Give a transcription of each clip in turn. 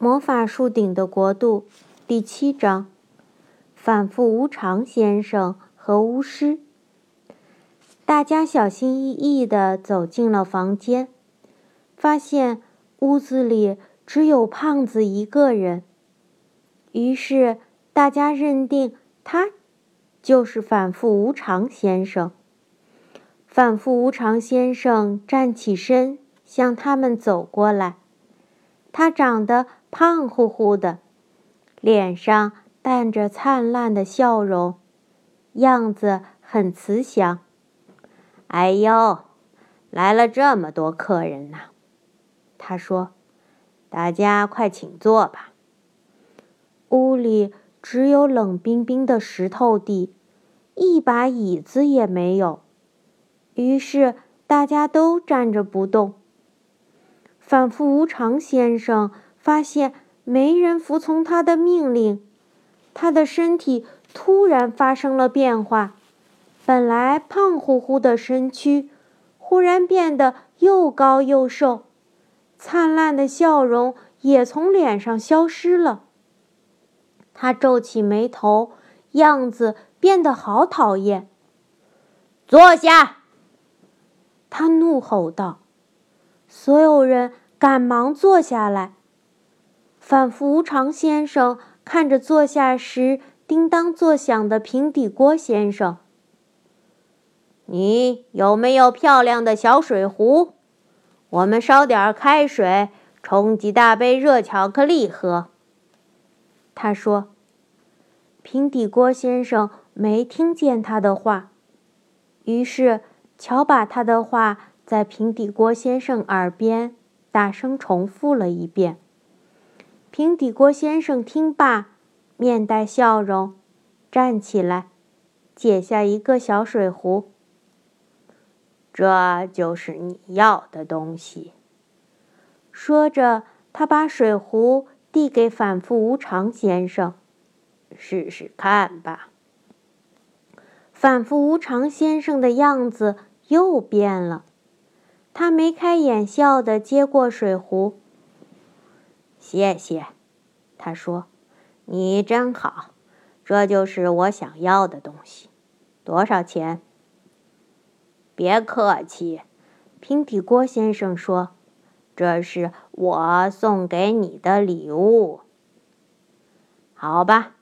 魔法树顶的国度第七章：反复无常先生和巫师。大家小心翼翼地走进了房间，发现屋子里只有胖子一个人。于是大家认定他就是反复无常先生。反复无常先生站起身，向他们走过来。他长得。胖乎乎的，脸上带着灿烂的笑容，样子很慈祥。哎呦，来了这么多客人呢！他说：“大家快请坐吧。”屋里只有冷冰冰的石头地，一把椅子也没有。于是大家都站着不动。反复无常先生。发现没人服从他的命令，他的身体突然发生了变化，本来胖乎乎的身躯，忽然变得又高又瘦，灿烂的笑容也从脸上消失了。他皱起眉头，样子变得好讨厌。坐下！他怒吼道。所有人赶忙坐下来。反复无常先生看着坐下时叮当作响的平底锅先生：“你有没有漂亮的小水壶？我们烧点开水，冲几大杯热巧克力喝。”他说。平底锅先生没听见他的话，于是乔把他的话在平底锅先生耳边大声重复了一遍。平底锅先生听罢，面带笑容，站起来，解下一个小水壶。这就是你要的东西。说着，他把水壶递给反复无常先生，试试看吧。反复无常先生的样子又变了，他眉开眼笑地接过水壶。谢谢，他说：“你真好，这就是我想要的东西。多少钱？”别客气，平底锅先生说：“这是我送给你的礼物。”好吧，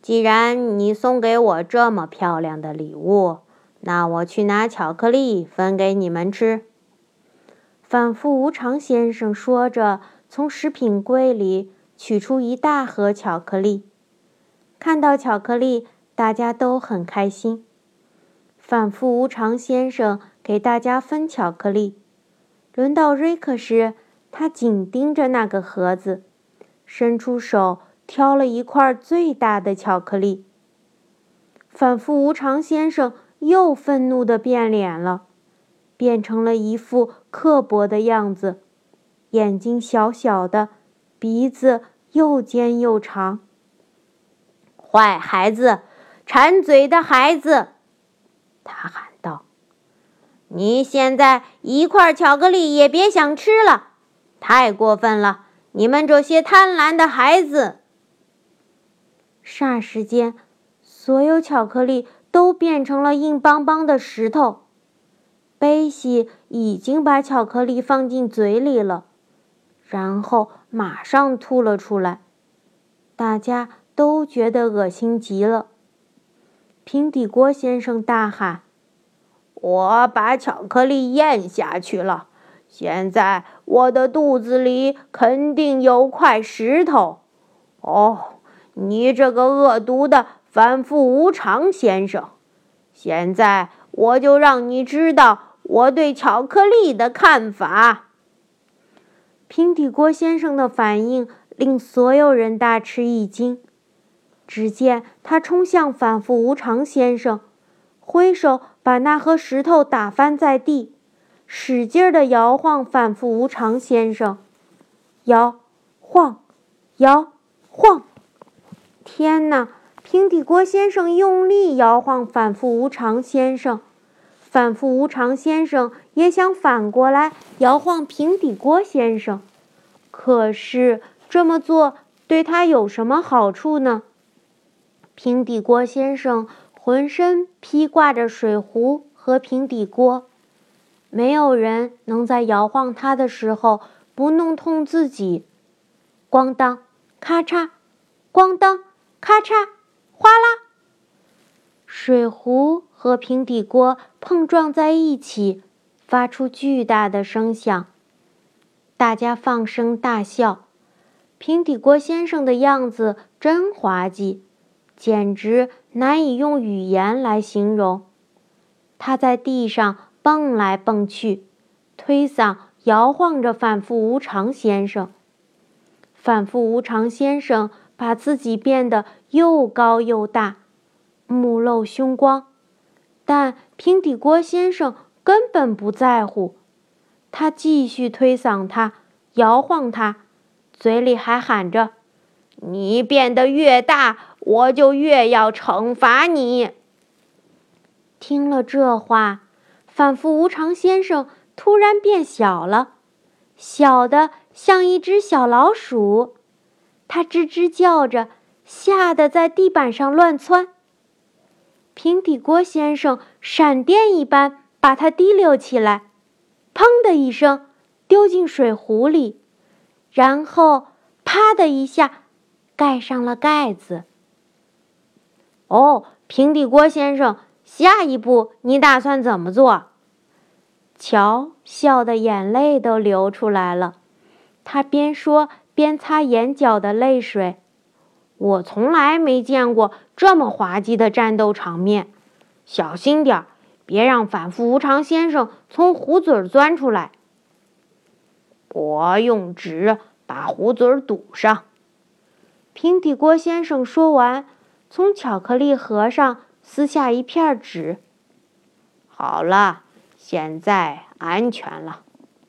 既然你送给我这么漂亮的礼物，那我去拿巧克力分给你们吃。”反复无常先生说着。从食品柜里取出一大盒巧克力，看到巧克力，大家都很开心。反复无常先生给大家分巧克力，轮到瑞克时，他紧盯着那个盒子，伸出手挑了一块最大的巧克力。反复无常先生又愤怒地变脸了，变成了一副刻薄的样子。眼睛小小的，鼻子又尖又长。坏孩子，馋嘴的孩子，他喊道：“你现在一块巧克力也别想吃了，太过分了！你们这些贪婪的孩子！”霎时间，所有巧克力都变成了硬邦邦的石头。贝西已经把巧克力放进嘴里了。然后马上吐了出来，大家都觉得恶心极了。平底锅先生大喊：“我把巧克力咽下去了，现在我的肚子里肯定有块石头。”哦，你这个恶毒的反复无常先生，现在我就让你知道我对巧克力的看法。平底锅先生的反应令所有人大吃一惊。只见他冲向反复无常先生，挥手把那盒石头打翻在地，使劲地摇晃反复无常先生，摇晃，摇晃。天哪！平底锅先生用力摇晃反复无常先生，反复无常先生也想反过来摇晃平底锅先生。可是这么做对他有什么好处呢？平底锅先生浑身披挂着水壶和平底锅，没有人能在摇晃它的时候不弄痛自己。咣当，咔嚓，咣当，咔嚓，哗啦，水壶和平底锅碰撞在一起，发出巨大的声响。大家放声大笑。平底锅先生的样子真滑稽。简直难以用语言来形容。他在地上蹦来蹦去，推搡、摇晃着反复无常先生。反复无常先生把自己变得又高又大，目露凶光，但平底锅先生根本不在乎。他继续推搡他，摇晃他，嘴里还喊着：“你变得越大。”我就越要惩罚你。听了这话，反复无常先生突然变小了，小的像一只小老鼠。他吱吱叫着，吓得在地板上乱窜。平底锅先生闪电一般把它提溜起来，砰的一声丢进水壶里，然后啪的一下盖上了盖子。哦，平底锅先生，下一步你打算怎么做？乔笑得眼泪都流出来了，他边说边擦眼角的泪水。我从来没见过这么滑稽的战斗场面，小心点儿，别让反复无常先生从壶嘴钻出来。我用纸把壶嘴堵上。平底锅先生说完。从巧克力盒上撕下一片纸。好了，现在安全了。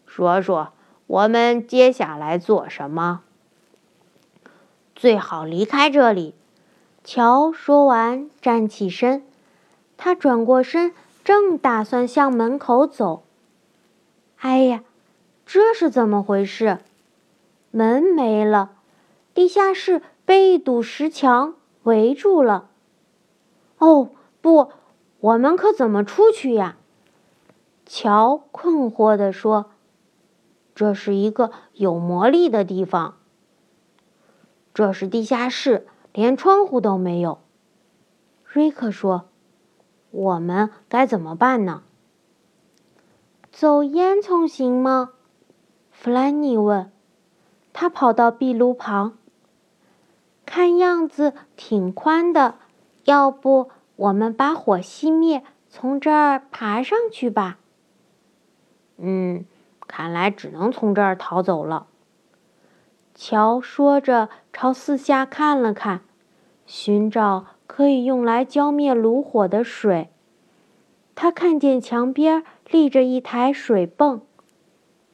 说说，我们接下来做什么？最好离开这里。乔说完，站起身。他转过身，正打算向门口走。哎呀，这是怎么回事？门没了，地下室被一堵石墙。围住了！哦，不，我们可怎么出去呀？乔困惑地说：“这是一个有魔力的地方。这是地下室，连窗户都没有。”瑞克说：“我们该怎么办呢？”走烟囱行吗？弗兰妮问。他跑到壁炉旁。看样子挺宽的，要不我们把火熄灭，从这儿爬上去吧？嗯，看来只能从这儿逃走了。乔说着，朝四下看了看，寻找可以用来浇灭炉火的水。他看见墙边立着一台水泵，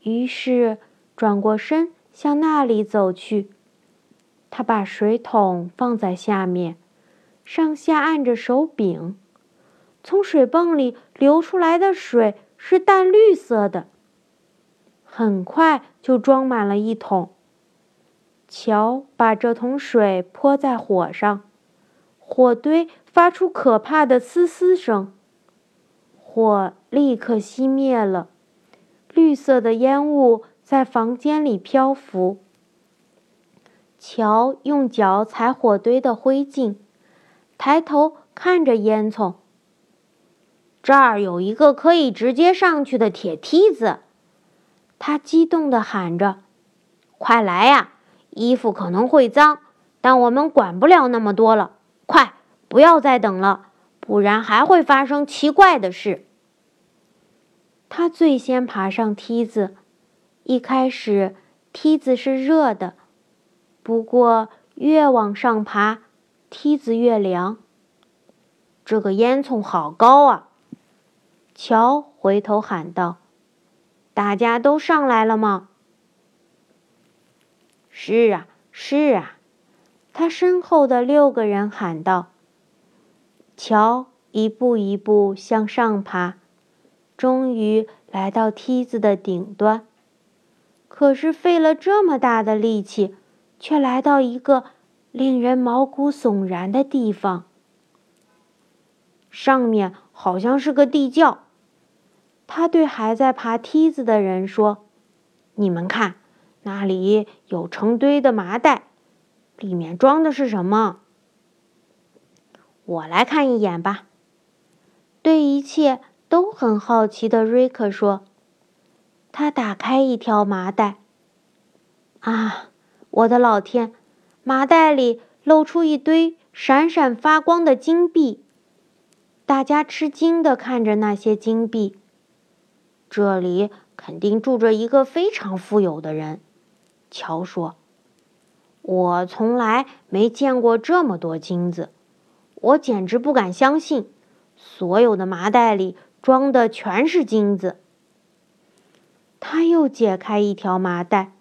于是转过身向那里走去。他把水桶放在下面，上下按着手柄，从水泵里流出来的水是淡绿色的。很快就装满了一桶。乔把这桶水泼在火上，火堆发出可怕的嘶嘶声，火立刻熄灭了，绿色的烟雾在房间里漂浮。乔用脚踩火堆的灰烬，抬头看着烟囱。这儿有一个可以直接上去的铁梯子，他激动地喊着：“快来呀！衣服可能会脏，但我们管不了那么多了。快，不要再等了，不然还会发生奇怪的事。”他最先爬上梯子，一开始梯子是热的。不过，越往上爬，梯子越凉。这个烟囱好高啊！乔回头喊道：“大家都上来了吗？”“是啊，是啊。”他身后的六个人喊道。乔一步一步向上爬，终于来到梯子的顶端。可是费了这么大的力气。却来到一个令人毛骨悚然的地方。上面好像是个地窖。他对还在爬梯子的人说：“你们看，那里有成堆的麻袋，里面装的是什么？”我来看一眼吧。对一切都很好奇的瑞克说：“他打开一条麻袋。啊，我的老天！麻袋里露出一堆闪闪发光的金币。大家吃惊的看着那些金币。这里肯定住着一个非常富有的人。”乔说：“我从来没见过这么多金子。”我简直不敢相信，所有的麻袋里装的全是金子。他又解开一条麻袋，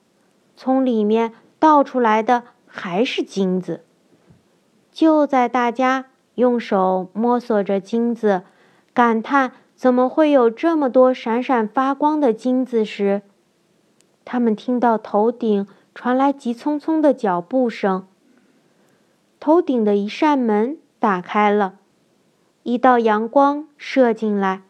从里面倒出来的还是金子。就在大家用手摸索着金子，感叹怎么会有这么多闪闪发光的金子时，他们听到头顶传来急匆匆的脚步声。头顶的一扇门。打开了，一道阳光射进来，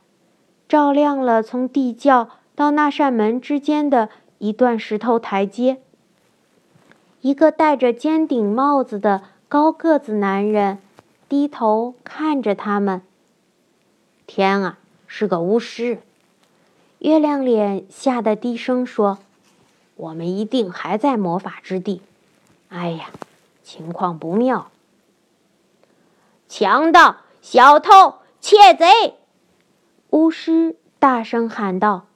照亮了从地窖到那扇门之间的一段石头台阶。一个戴着尖顶帽子的高个子男人低头看着他们。天啊，是个巫师！月亮脸吓得低声说：“我们一定还在魔法之地。哎呀，情况不妙。”强盗、小偷、窃贼！巫师大声喊道：“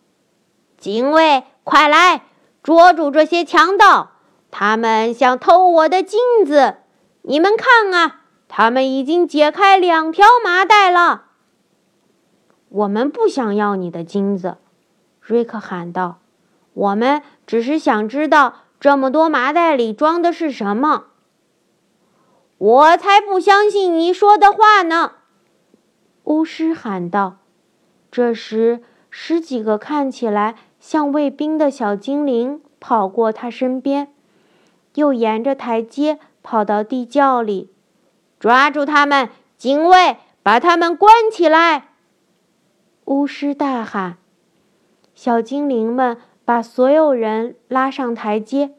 警卫，快来捉住这些强盗！他们想偷我的金子！你们看啊，他们已经解开两条麻袋了。”我们不想要你的金子，瑞克喊道：“我们只是想知道这么多麻袋里装的是什么。”我才不相信你说的话呢！巫师喊道。这时，十几个看起来像卫兵的小精灵跑过他身边，又沿着台阶跑到地窖里。抓住他们，警卫，把他们关起来！巫师大喊。小精灵们把所有人拉上台阶，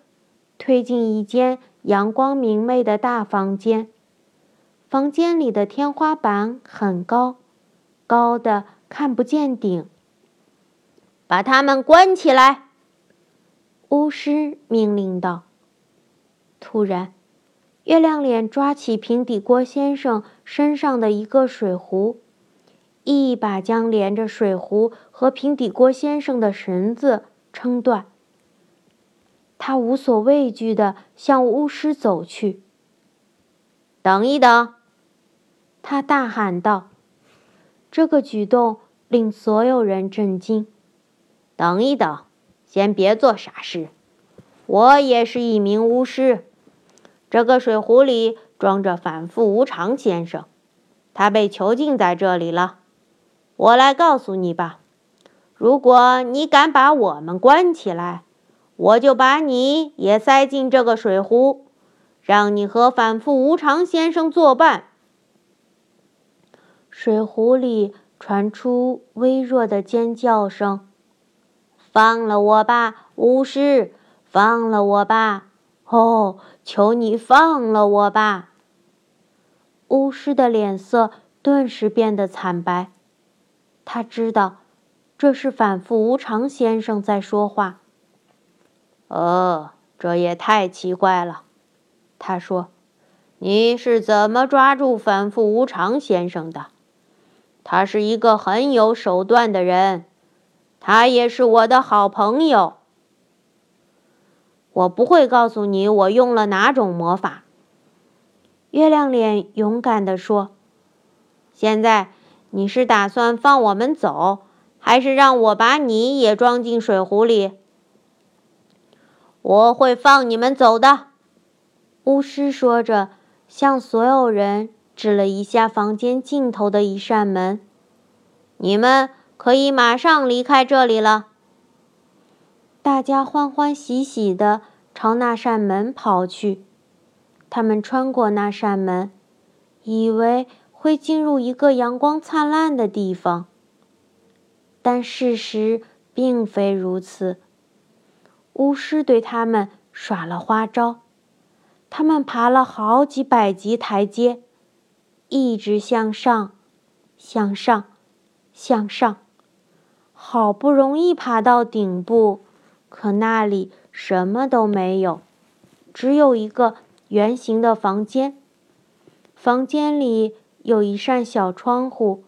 推进一间。阳光明媚的大房间，房间里的天花板很高，高的看不见顶。把他们关起来！巫师命令道。突然，月亮脸抓起平底锅先生身上的一个水壶，一把将连着水壶和平底锅先生的绳子撑断。他无所畏惧地向巫师走去。等一等！他大喊道。这个举动令所有人震惊。等一等，先别做傻事。我也是一名巫师。这个水壶里装着反复无常先生，他被囚禁在这里了。我来告诉你吧，如果你敢把我们关起来。我就把你也塞进这个水壶，让你和反复无常先生作伴。水壶里传出微弱的尖叫声：“放了我吧，巫师！放了我吧！哦，求你放了我吧！”巫师的脸色顿时变得惨白，他知道这是反复无常先生在说话。哦，这也太奇怪了，他说：“你是怎么抓住反复无常先生的？他是一个很有手段的人，他也是我的好朋友。我不会告诉你我用了哪种魔法。”月亮脸勇敢地说：“现在你是打算放我们走，还是让我把你也装进水壶里？”我会放你们走的，巫师说着，向所有人指了一下房间尽头的一扇门。你们可以马上离开这里了。大家欢欢喜喜地朝那扇门跑去。他们穿过那扇门，以为会进入一个阳光灿烂的地方，但事实并非如此。巫师对他们耍了花招，他们爬了好几百级台阶，一直向上，向上，向上，好不容易爬到顶部，可那里什么都没有，只有一个。圆形的房间，房间里有一扇小窗户。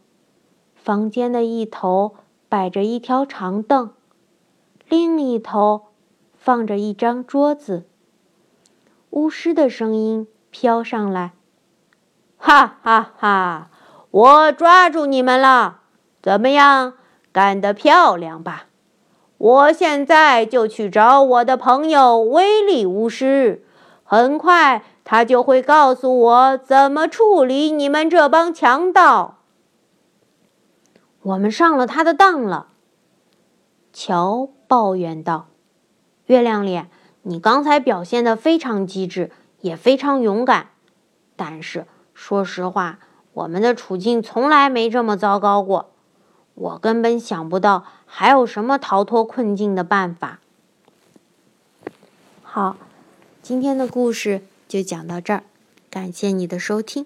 房间的一头摆着一条长凳，另一头放着一张桌子。巫师的声音飘上来：“哈哈哈！我抓住你们了！怎么样，干得漂亮吧？我现在就去找我的朋友威利巫师。”很快，他就会告诉我怎么处理你们这帮强盗。我们上了他的当了，乔抱怨道：“月亮脸，你刚才表现的非常机智，也非常勇敢。但是，说实话，我们的处境从来没这么糟糕过。我根本想不到还有什么逃脱困境的办法。”好。今天的故事就讲到这儿，感谢你的收听。